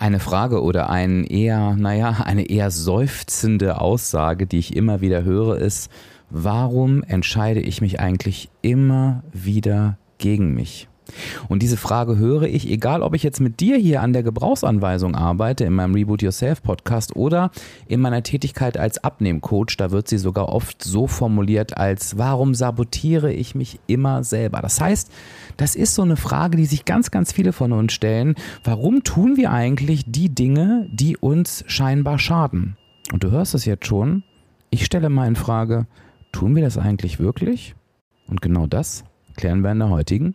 Eine Frage oder ein eher, naja, eine eher seufzende Aussage, die ich immer wieder höre, ist, warum entscheide ich mich eigentlich immer wieder gegen mich? Und diese Frage höre ich, egal ob ich jetzt mit dir hier an der Gebrauchsanweisung arbeite, in meinem Reboot Yourself Podcast oder in meiner Tätigkeit als Abnehmcoach, da wird sie sogar oft so formuliert als, warum sabotiere ich mich immer selber? Das heißt, das ist so eine Frage, die sich ganz, ganz viele von uns stellen. Warum tun wir eigentlich die Dinge, die uns scheinbar schaden? Und du hörst es jetzt schon. Ich stelle mal in Frage, tun wir das eigentlich wirklich? Und genau das klären wir in der heutigen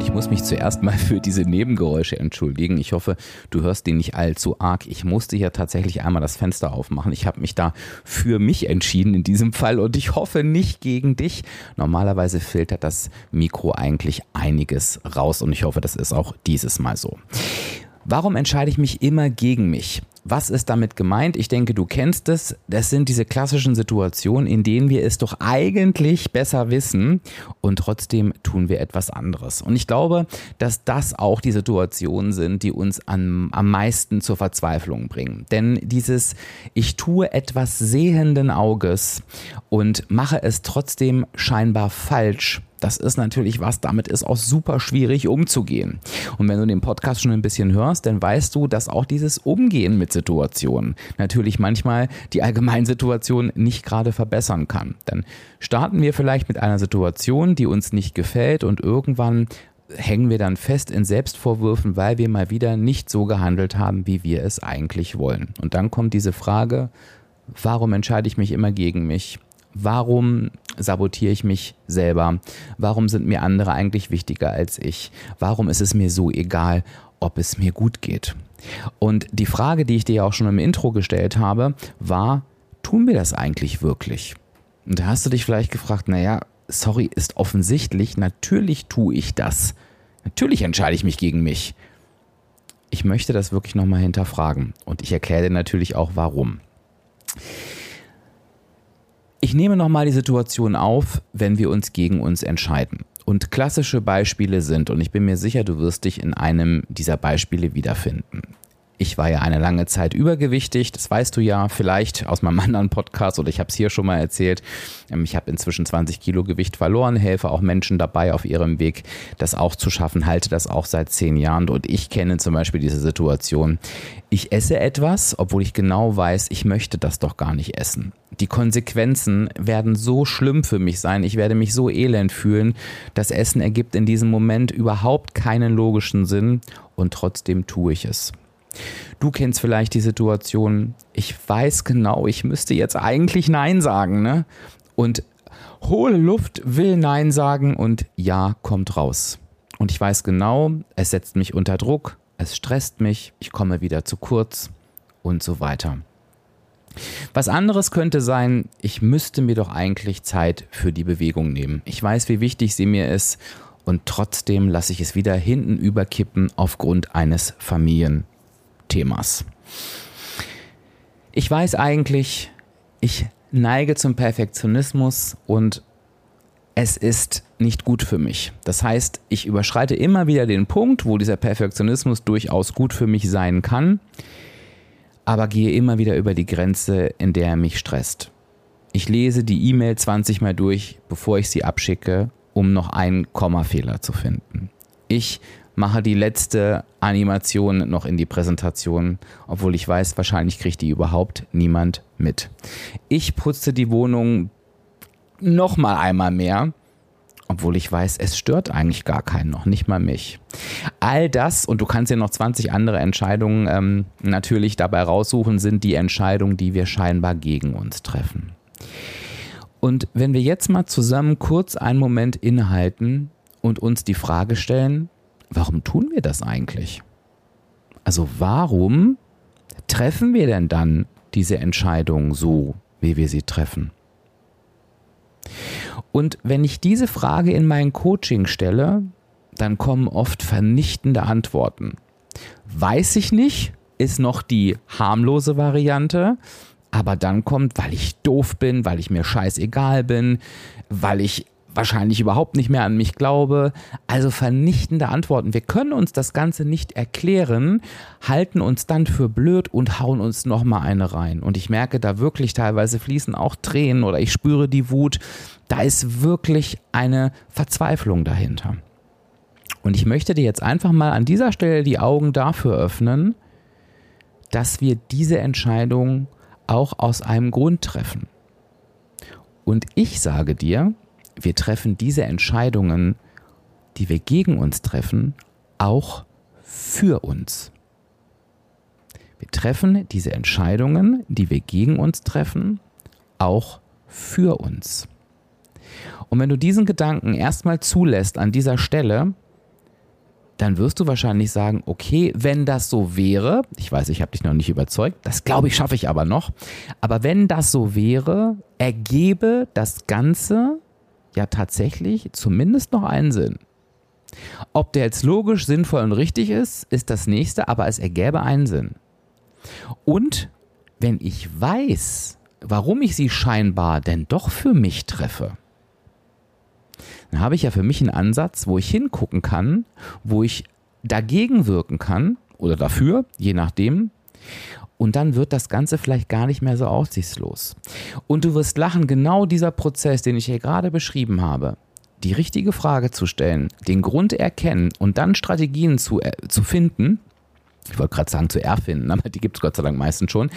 Ich muss mich zuerst mal für diese Nebengeräusche entschuldigen. Ich hoffe, du hörst die nicht allzu arg. Ich musste hier tatsächlich einmal das Fenster aufmachen. Ich habe mich da für mich entschieden in diesem Fall und ich hoffe nicht gegen dich. Normalerweise filtert das Mikro eigentlich einiges raus und ich hoffe, das ist auch dieses Mal so. Warum entscheide ich mich immer gegen mich? Was ist damit gemeint? Ich denke, du kennst es. Das sind diese klassischen Situationen, in denen wir es doch eigentlich besser wissen und trotzdem tun wir etwas anderes. Und ich glaube, dass das auch die Situationen sind, die uns an, am meisten zur Verzweiflung bringen. Denn dieses Ich tue etwas sehenden Auges und mache es trotzdem scheinbar falsch, das ist natürlich was, damit ist auch super schwierig umzugehen. Und wenn du den Podcast schon ein bisschen hörst, dann weißt du, dass auch dieses Umgehen mit Situationen natürlich manchmal die Allgemeinsituation nicht gerade verbessern kann. Dann starten wir vielleicht mit einer Situation, die uns nicht gefällt und irgendwann hängen wir dann fest in Selbstvorwürfen, weil wir mal wieder nicht so gehandelt haben, wie wir es eigentlich wollen. Und dann kommt diese Frage, warum entscheide ich mich immer gegen mich? Warum sabotiere ich mich selber? Warum sind mir andere eigentlich wichtiger als ich? Warum ist es mir so egal, ob es mir gut geht? Und die Frage, die ich dir auch schon im Intro gestellt habe, war, tun wir das eigentlich wirklich? Und da hast du dich vielleicht gefragt, naja, sorry, ist offensichtlich, natürlich tue ich das. Natürlich entscheide ich mich gegen mich. Ich möchte das wirklich nochmal hinterfragen und ich erkläre dir natürlich auch warum. Ich nehme nochmal die Situation auf, wenn wir uns gegen uns entscheiden. Und klassische Beispiele sind, und ich bin mir sicher, du wirst dich in einem dieser Beispiele wiederfinden. Ich war ja eine lange Zeit übergewichtig, das weißt du ja vielleicht aus meinem anderen Podcast oder ich habe es hier schon mal erzählt. Ähm, ich habe inzwischen 20 Kilo Gewicht verloren, helfe auch Menschen dabei auf ihrem Weg, das auch zu schaffen, halte das auch seit zehn Jahren und ich kenne zum Beispiel diese Situation. Ich esse etwas, obwohl ich genau weiß, ich möchte das doch gar nicht essen. Die Konsequenzen werden so schlimm für mich sein, ich werde mich so elend fühlen. Das Essen ergibt in diesem Moment überhaupt keinen logischen Sinn und trotzdem tue ich es. Du kennst vielleicht die Situation, ich weiß genau, ich müsste jetzt eigentlich Nein sagen, ne? Und hohle Luft will Nein sagen und Ja kommt raus. Und ich weiß genau, es setzt mich unter Druck, es stresst mich, ich komme wieder zu kurz und so weiter. Was anderes könnte sein, ich müsste mir doch eigentlich Zeit für die Bewegung nehmen. Ich weiß, wie wichtig sie mir ist und trotzdem lasse ich es wieder hinten überkippen aufgrund eines Familien Themas. Ich weiß eigentlich, ich neige zum Perfektionismus und es ist nicht gut für mich. Das heißt, ich überschreite immer wieder den Punkt, wo dieser Perfektionismus durchaus gut für mich sein kann, aber gehe immer wieder über die Grenze, in der er mich stresst. Ich lese die E-Mail 20 Mal durch, bevor ich sie abschicke, um noch einen Kommafehler zu finden. Ich mache die letzte Animation noch in die Präsentation, obwohl ich weiß, wahrscheinlich kriegt die überhaupt niemand mit. Ich putze die Wohnung noch mal einmal mehr, obwohl ich weiß, es stört eigentlich gar keinen, noch nicht mal mich. All das, und du kannst ja noch 20 andere Entscheidungen ähm, natürlich dabei raussuchen, sind die Entscheidungen, die wir scheinbar gegen uns treffen. Und wenn wir jetzt mal zusammen kurz einen Moment innehalten und uns die Frage stellen, warum tun wir das eigentlich? Also warum treffen wir denn dann diese Entscheidung so, wie wir sie treffen? Und wenn ich diese Frage in mein Coaching stelle, dann kommen oft vernichtende Antworten. Weiß ich nicht, ist noch die harmlose Variante. Aber dann kommt, weil ich doof bin, weil ich mir scheißegal bin, weil ich wahrscheinlich überhaupt nicht mehr an mich glaube. Also vernichtende Antworten. Wir können uns das Ganze nicht erklären, halten uns dann für blöd und hauen uns nochmal eine rein. Und ich merke da wirklich teilweise fließen auch Tränen oder ich spüre die Wut. Da ist wirklich eine Verzweiflung dahinter. Und ich möchte dir jetzt einfach mal an dieser Stelle die Augen dafür öffnen, dass wir diese Entscheidung auch aus einem Grund treffen. Und ich sage dir, wir treffen diese Entscheidungen, die wir gegen uns treffen, auch für uns. Wir treffen diese Entscheidungen, die wir gegen uns treffen, auch für uns. Und wenn du diesen Gedanken erstmal zulässt an dieser Stelle, dann wirst du wahrscheinlich sagen, okay, wenn das so wäre, ich weiß, ich habe dich noch nicht überzeugt, das glaube ich, schaffe ich aber noch, aber wenn das so wäre, ergebe das Ganze ja tatsächlich zumindest noch einen Sinn. Ob der jetzt logisch, sinnvoll und richtig ist, ist das nächste, aber es ergäbe einen Sinn. Und wenn ich weiß, warum ich sie scheinbar denn doch für mich treffe, dann habe ich ja für mich einen Ansatz, wo ich hingucken kann, wo ich dagegen wirken kann oder dafür, je nachdem. Und dann wird das Ganze vielleicht gar nicht mehr so aussichtslos. Und du wirst lachen, genau dieser Prozess, den ich hier gerade beschrieben habe, die richtige Frage zu stellen, den Grund erkennen und dann Strategien zu, äh, zu finden, ich wollte gerade sagen zu erfinden, aber die gibt es Gott sei Dank meistens schon,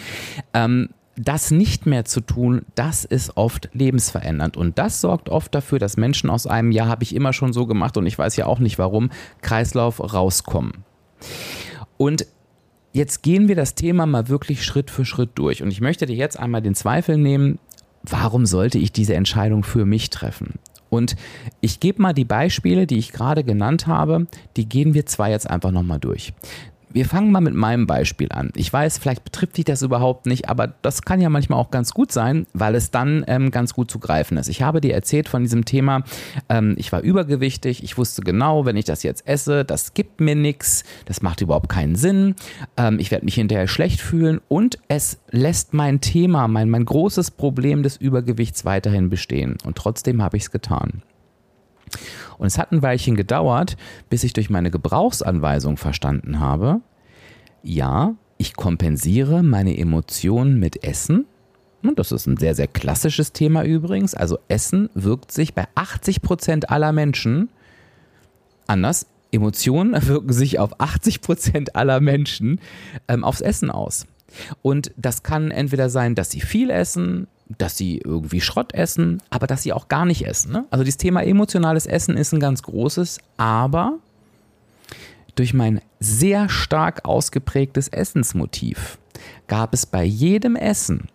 ähm, das nicht mehr zu tun, das ist oft lebensverändernd. Und das sorgt oft dafür, dass Menschen aus einem Jahr habe ich immer schon so gemacht und ich weiß ja auch nicht warum, Kreislauf rauskommen. Und jetzt gehen wir das Thema mal wirklich Schritt für Schritt durch. Und ich möchte dir jetzt einmal den Zweifel nehmen, warum sollte ich diese Entscheidung für mich treffen? Und ich gebe mal die Beispiele, die ich gerade genannt habe, die gehen wir zwar jetzt einfach nochmal durch. Wir fangen mal mit meinem Beispiel an. Ich weiß, vielleicht betrifft dich das überhaupt nicht, aber das kann ja manchmal auch ganz gut sein, weil es dann ähm, ganz gut zu greifen ist. Ich habe dir erzählt von diesem Thema, ähm, ich war übergewichtig, ich wusste genau, wenn ich das jetzt esse, das gibt mir nichts, das macht überhaupt keinen Sinn, ähm, ich werde mich hinterher schlecht fühlen und es lässt mein Thema, mein, mein großes Problem des Übergewichts weiterhin bestehen. Und trotzdem habe ich es getan. Und es hat ein Weilchen gedauert, bis ich durch meine Gebrauchsanweisung verstanden habe, ja, ich kompensiere meine Emotionen mit Essen. Und das ist ein sehr, sehr klassisches Thema übrigens. Also Essen wirkt sich bei 80 Prozent aller Menschen anders. Emotionen wirken sich auf 80 Prozent aller Menschen ähm, aufs Essen aus. Und das kann entweder sein, dass sie viel essen, dass sie irgendwie Schrott essen, aber dass sie auch gar nicht essen. Ne? Also das Thema emotionales Essen ist ein ganz großes, aber durch mein sehr stark ausgeprägtes Essensmotiv gab es bei jedem Essen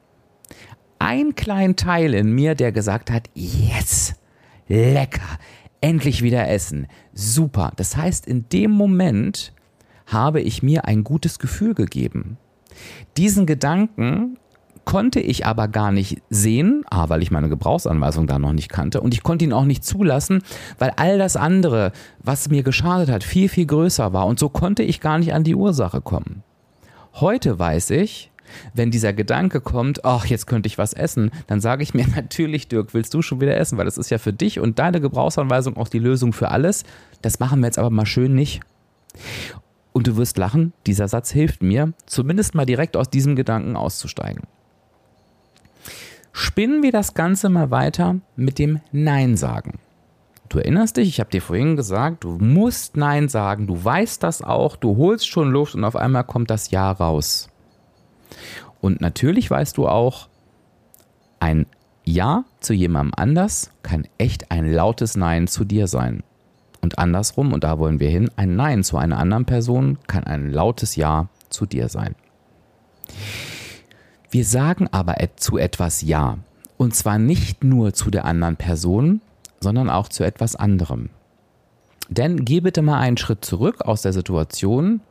einen kleinen Teil in mir, der gesagt hat, yes, lecker, endlich wieder essen, super. Das heißt, in dem Moment habe ich mir ein gutes Gefühl gegeben. Diesen Gedanken konnte ich aber gar nicht sehen, A, weil ich meine Gebrauchsanweisung da noch nicht kannte und ich konnte ihn auch nicht zulassen, weil all das andere, was mir geschadet hat, viel, viel größer war und so konnte ich gar nicht an die Ursache kommen. Heute weiß ich, wenn dieser Gedanke kommt, ach, jetzt könnte ich was essen, dann sage ich mir natürlich, Dirk, willst du schon wieder essen, weil das ist ja für dich und deine Gebrauchsanweisung auch die Lösung für alles. Das machen wir jetzt aber mal schön nicht. Und du wirst lachen, dieser Satz hilft mir, zumindest mal direkt aus diesem Gedanken auszusteigen. Spinnen wir das Ganze mal weiter mit dem Nein sagen. Du erinnerst dich, ich habe dir vorhin gesagt, du musst Nein sagen, du weißt das auch, du holst schon Luft und auf einmal kommt das Ja raus. Und natürlich weißt du auch, ein Ja zu jemandem anders kann echt ein lautes Nein zu dir sein. Und andersrum, und da wollen wir hin, ein Nein zu einer anderen Person kann ein lautes Ja zu dir sein. Wir sagen aber zu etwas Ja. Und zwar nicht nur zu der anderen Person, sondern auch zu etwas anderem. Denn geh bitte mal einen Schritt zurück aus der Situation.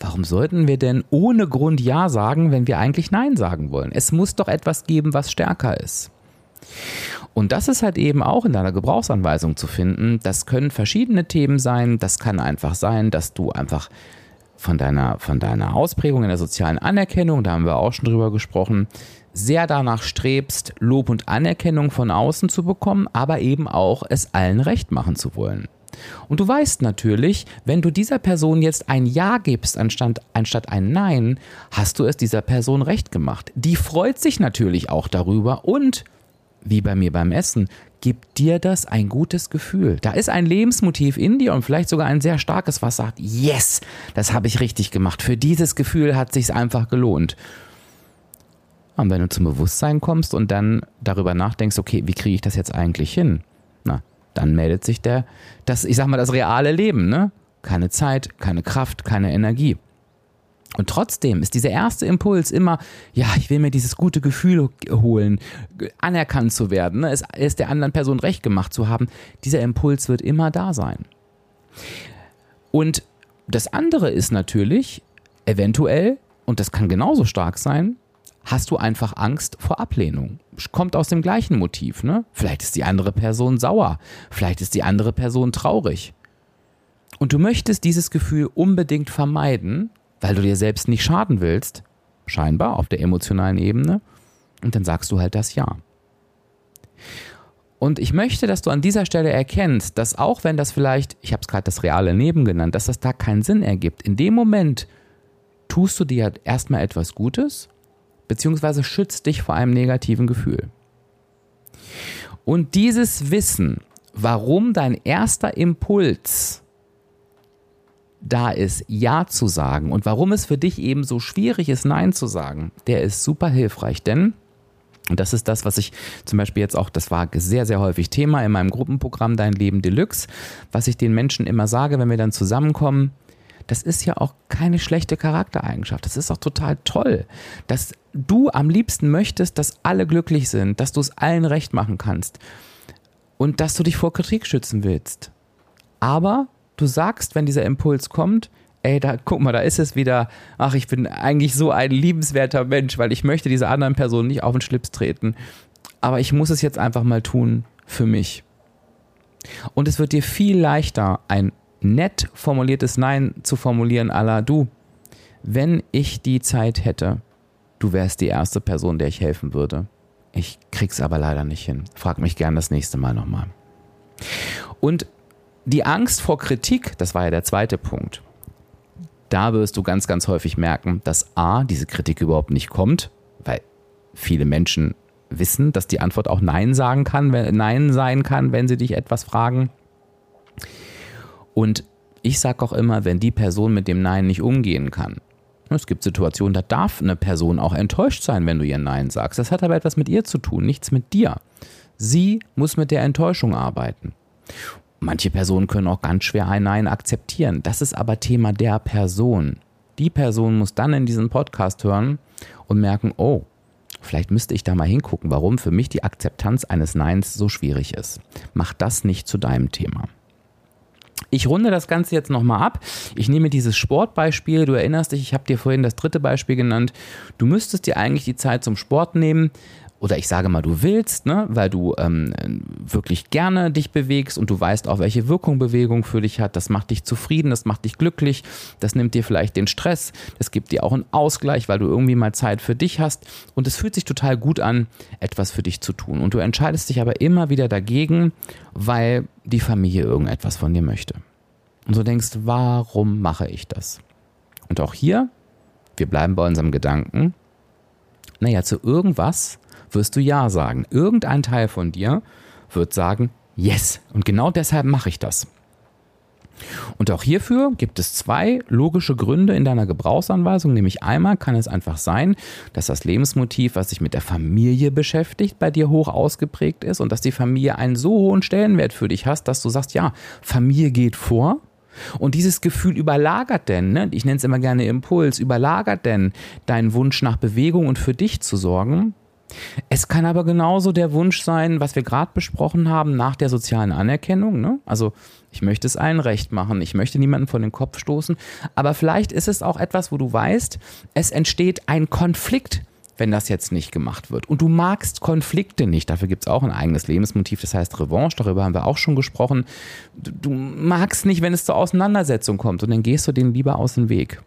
Warum sollten wir denn ohne Grund Ja sagen, wenn wir eigentlich Nein sagen wollen? Es muss doch etwas geben, was stärker ist. Und das ist halt eben auch in deiner Gebrauchsanweisung zu finden. Das können verschiedene Themen sein. Das kann einfach sein, dass du einfach von deiner, von deiner Ausprägung in der sozialen Anerkennung, da haben wir auch schon drüber gesprochen, sehr danach strebst, Lob und Anerkennung von außen zu bekommen, aber eben auch es allen recht machen zu wollen. Und du weißt natürlich, wenn du dieser Person jetzt ein Ja gibst anstatt, anstatt ein Nein, hast du es dieser Person recht gemacht. Die freut sich natürlich auch darüber und, wie bei mir beim Essen, gibt dir das ein gutes Gefühl. Da ist ein Lebensmotiv in dir und vielleicht sogar ein sehr starkes, was sagt, yes, das habe ich richtig gemacht. Für dieses Gefühl hat sich's einfach gelohnt. Und wenn du zum Bewusstsein kommst und dann darüber nachdenkst, okay, wie kriege ich das jetzt eigentlich hin? Na, dann meldet sich der, das, ich sag mal, das reale Leben, ne? Keine Zeit, keine Kraft, keine Energie. Und trotzdem ist dieser erste Impuls immer, ja, ich will mir dieses gute Gefühl holen, anerkannt zu werden, ne? es ist der anderen Person recht gemacht zu haben. Dieser Impuls wird immer da sein. Und das andere ist natürlich, eventuell, und das kann genauso stark sein, hast du einfach Angst vor Ablehnung. Kommt aus dem gleichen Motiv, ne? Vielleicht ist die andere Person sauer, vielleicht ist die andere Person traurig. Und du möchtest dieses Gefühl unbedingt vermeiden, weil du dir selbst nicht schaden willst, scheinbar auf der emotionalen Ebene, und dann sagst du halt das Ja. Und ich möchte, dass du an dieser Stelle erkennst, dass auch wenn das vielleicht, ich habe es gerade das reale Leben genannt, dass das da keinen Sinn ergibt, in dem Moment tust du dir erstmal etwas Gutes beziehungsweise schützt dich vor einem negativen Gefühl. Und dieses Wissen, warum dein erster Impuls da ist, Ja zu sagen und warum es für dich eben so schwierig ist, Nein zu sagen, der ist super hilfreich. Denn, und das ist das, was ich zum Beispiel jetzt auch, das war sehr, sehr häufig Thema in meinem Gruppenprogramm Dein Leben Deluxe, was ich den Menschen immer sage, wenn wir dann zusammenkommen, das ist ja auch keine schlechte Charaktereigenschaft. Das ist auch total toll, dass du am liebsten möchtest, dass alle glücklich sind, dass du es allen recht machen kannst und dass du dich vor Kritik schützen willst. Aber du sagst, wenn dieser Impuls kommt, ey, da guck mal, da ist es wieder, ach, ich bin eigentlich so ein liebenswerter Mensch, weil ich möchte dieser anderen Person nicht auf den Schlips treten. Aber ich muss es jetzt einfach mal tun für mich. Und es wird dir viel leichter, ein nett formuliertes Nein zu formulieren, aller du, wenn ich die Zeit hätte, du wärst die erste Person, der ich helfen würde. Ich krieg's aber leider nicht hin. Frag mich gern das nächste Mal nochmal. Und die Angst vor Kritik, das war ja der zweite Punkt. Da wirst du ganz, ganz häufig merken, dass A, diese Kritik überhaupt nicht kommt, weil viele Menschen wissen, dass die Antwort auch Nein sagen kann, wenn, Nein sein kann, wenn sie dich etwas fragen. Und ich sage auch immer, wenn die Person mit dem Nein nicht umgehen kann, es gibt Situationen, da darf eine Person auch enttäuscht sein, wenn du ihr Nein sagst. Das hat aber etwas mit ihr zu tun, nichts mit dir. Sie muss mit der Enttäuschung arbeiten. Manche Personen können auch ganz schwer ein Nein akzeptieren. Das ist aber Thema der Person. Die Person muss dann in diesen Podcast hören und merken, oh, vielleicht müsste ich da mal hingucken, warum für mich die Akzeptanz eines Neins so schwierig ist. Mach das nicht zu deinem Thema. Ich runde das Ganze jetzt nochmal ab. Ich nehme dieses Sportbeispiel. Du erinnerst dich, ich habe dir vorhin das dritte Beispiel genannt. Du müsstest dir eigentlich die Zeit zum Sport nehmen. Oder ich sage mal, du willst, ne, weil du ähm, wirklich gerne dich bewegst und du weißt auch, welche Wirkung Bewegung für dich hat. Das macht dich zufrieden, das macht dich glücklich, das nimmt dir vielleicht den Stress, das gibt dir auch einen Ausgleich, weil du irgendwie mal Zeit für dich hast. Und es fühlt sich total gut an, etwas für dich zu tun. Und du entscheidest dich aber immer wieder dagegen, weil die Familie irgendetwas von dir möchte. Und du denkst, warum mache ich das? Und auch hier, wir bleiben bei unserem Gedanken, naja, zu irgendwas wirst du Ja sagen. Irgendein Teil von dir wird sagen, yes. Und genau deshalb mache ich das. Und auch hierfür gibt es zwei logische Gründe in deiner Gebrauchsanweisung. Nämlich einmal kann es einfach sein, dass das Lebensmotiv, was sich mit der Familie beschäftigt, bei dir hoch ausgeprägt ist und dass die Familie einen so hohen Stellenwert für dich hast, dass du sagst, ja, Familie geht vor. Und dieses Gefühl überlagert denn, ne? ich nenne es immer gerne Impuls, überlagert denn deinen Wunsch nach Bewegung und für dich zu sorgen, Es kann aber genauso der Wunsch sein, was wir gerade besprochen haben, nach der sozialen Anerkennung. Ne? Also ich möchte es allen recht machen, ich möchte niemanden vor den Kopf stoßen, aber vielleicht ist es auch etwas, wo du weißt, es entsteht ein Konflikt, wenn das jetzt nicht gemacht wird. Und du magst Konflikte nicht, dafür gibt es auch ein eigenes Lebensmotiv, das heißt Revanche, darüber haben wir auch schon gesprochen. Du, du magst nicht, wenn es zur Auseinandersetzung kommt und dann gehst du denen lieber aus dem Weg.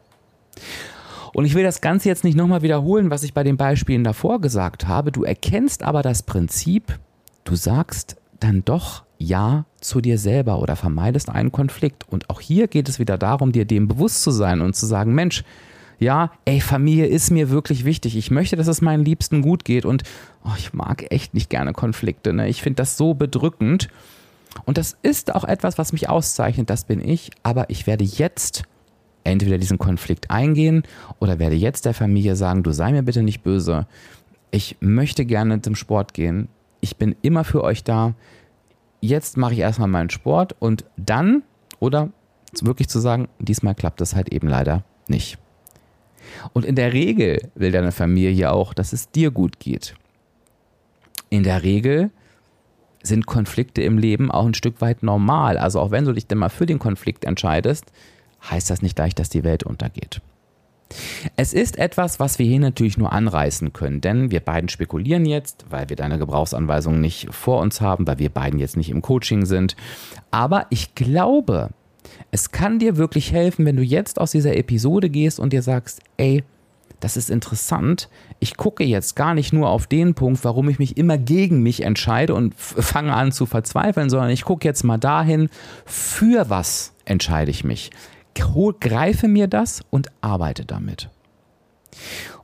Und ich will das Ganze jetzt nicht nochmal wiederholen, was ich bei den Beispielen davor gesagt habe. Du erkennst aber das Prinzip, du sagst dann doch Ja zu dir selber oder vermeidest einen Konflikt. Und auch hier geht es wieder darum, dir dem bewusst zu sein und zu sagen, Mensch, ja, ey, Familie ist mir wirklich wichtig. Ich möchte, dass es meinen Liebsten gut geht und oh, ich mag echt nicht gerne Konflikte. Ne? Ich finde das so bedrückend. Und das ist auch etwas, was mich auszeichnet, das bin ich, aber ich werde jetzt entweder diesen Konflikt eingehen oder werde jetzt der Familie sagen, du sei mir bitte nicht böse. Ich möchte gerne zum Sport gehen. Ich bin immer für euch da. Jetzt mache ich erstmal meinen Sport und dann, oder wirklich zu sagen, diesmal klappt das halt eben leider nicht. Und in der Regel will deine Familie auch, dass es dir gut geht. In der Regel sind Konflikte im Leben auch ein Stück weit normal. Also auch wenn du dich denn mal für den Konflikt entscheidest, heißt das nicht gleich, dass die Welt untergeht. Es ist etwas, was wir hier natürlich nur anreißen können, denn wir beiden spekulieren jetzt, weil wir deine Gebrauchsanweisung nicht vor uns haben, weil wir beiden jetzt nicht im Coaching sind. Aber ich glaube, es kann dir wirklich helfen, wenn du jetzt aus dieser Episode gehst und dir sagst, ey, das ist interessant. Ich gucke jetzt gar nicht nur auf den Punkt, warum ich mich immer gegen mich entscheide und fange an zu verzweifeln, sondern ich gucke jetzt mal dahin, für was entscheide ich mich greife mir das und arbeite damit.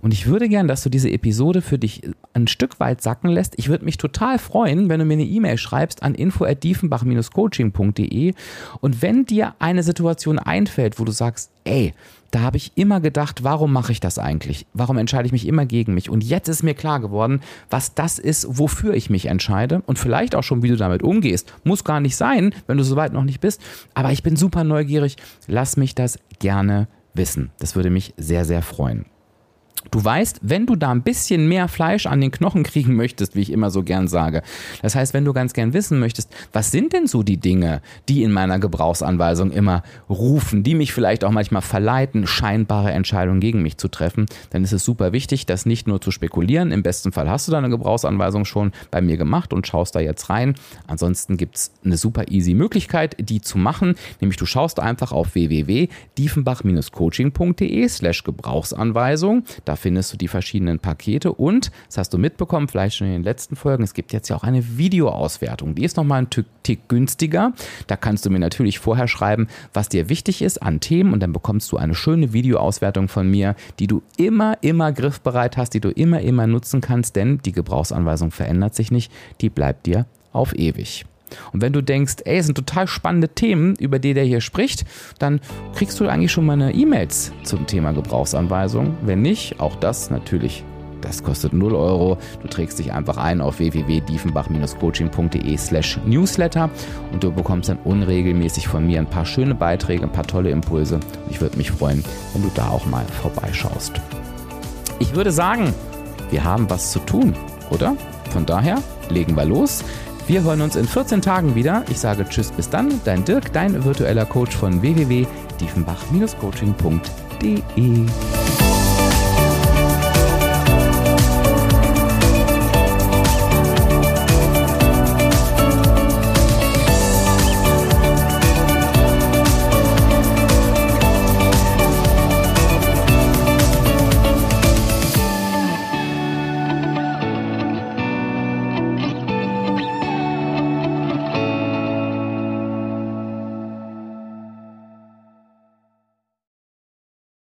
Und ich würde gern, dass du diese Episode für dich ein Stück weit sacken lässt. Ich würde mich total freuen, wenn du mir eine E-Mail schreibst an info@diefenbach-coaching.de und wenn dir eine Situation einfällt, wo du sagst, ey, da habe ich immer gedacht, warum mache ich das eigentlich? Warum entscheide ich mich immer gegen mich? Und jetzt ist mir klar geworden, was das ist, wofür ich mich entscheide und vielleicht auch schon, wie du damit umgehst. Muss gar nicht sein, wenn du soweit noch nicht bist, aber ich bin super neugierig. Lass mich das gerne wissen. Das würde mich sehr, sehr freuen. Du weißt, wenn du da ein bisschen mehr Fleisch an den Knochen kriegen möchtest, wie ich immer so gern sage, das heißt, wenn du ganz gern wissen möchtest, was sind denn so die Dinge, die in meiner Gebrauchsanweisung immer rufen, die mich vielleicht auch manchmal verleiten, scheinbare Entscheidungen gegen mich zu treffen, dann ist es super wichtig, das nicht nur zu spekulieren. Im besten Fall hast du deine Gebrauchsanweisung schon bei mir gemacht und schaust da jetzt rein. Ansonsten gibt es eine super easy Möglichkeit, die zu machen, nämlich du schaust einfach auf www.diefenbach-coaching.de slash Gebrauchsanweisung. Da findest du die verschiedenen Pakete und, das hast du mitbekommen, vielleicht schon in den letzten Folgen, es gibt jetzt ja auch eine Videoauswertung. Die ist nochmal ein Tick günstiger. Da kannst du mir natürlich vorher schreiben, was dir wichtig ist an Themen und dann bekommst du eine schöne Videoauswertung von mir, die du immer, immer griffbereit hast, die du immer, immer nutzen kannst, denn die Gebrauchsanweisung verändert sich nicht, die bleibt dir auf ewig. Und wenn du denkst, ey, es sind total spannende Themen, über die der hier spricht, dann kriegst du eigentlich schon meine E-Mails zum Thema Gebrauchsanweisung. Wenn nicht, auch das natürlich. Das kostet 0 Euro. Du trägst dich einfach ein auf www.diefenbach-coaching.de slash newsletter und du bekommst dann unregelmäßig von mir ein paar schöne Beiträge, ein paar tolle Impulse. Und ich würde mich freuen, wenn du da auch mal vorbeischaust. Ich würde sagen, wir haben was zu tun, oder? Von daher legen wir los. Wir hören uns in 14 Tagen wieder. Ich sage Tschüss, bis dann. Dein Dirk, dein virtueller Coach von www.diefenbach-coaching.de.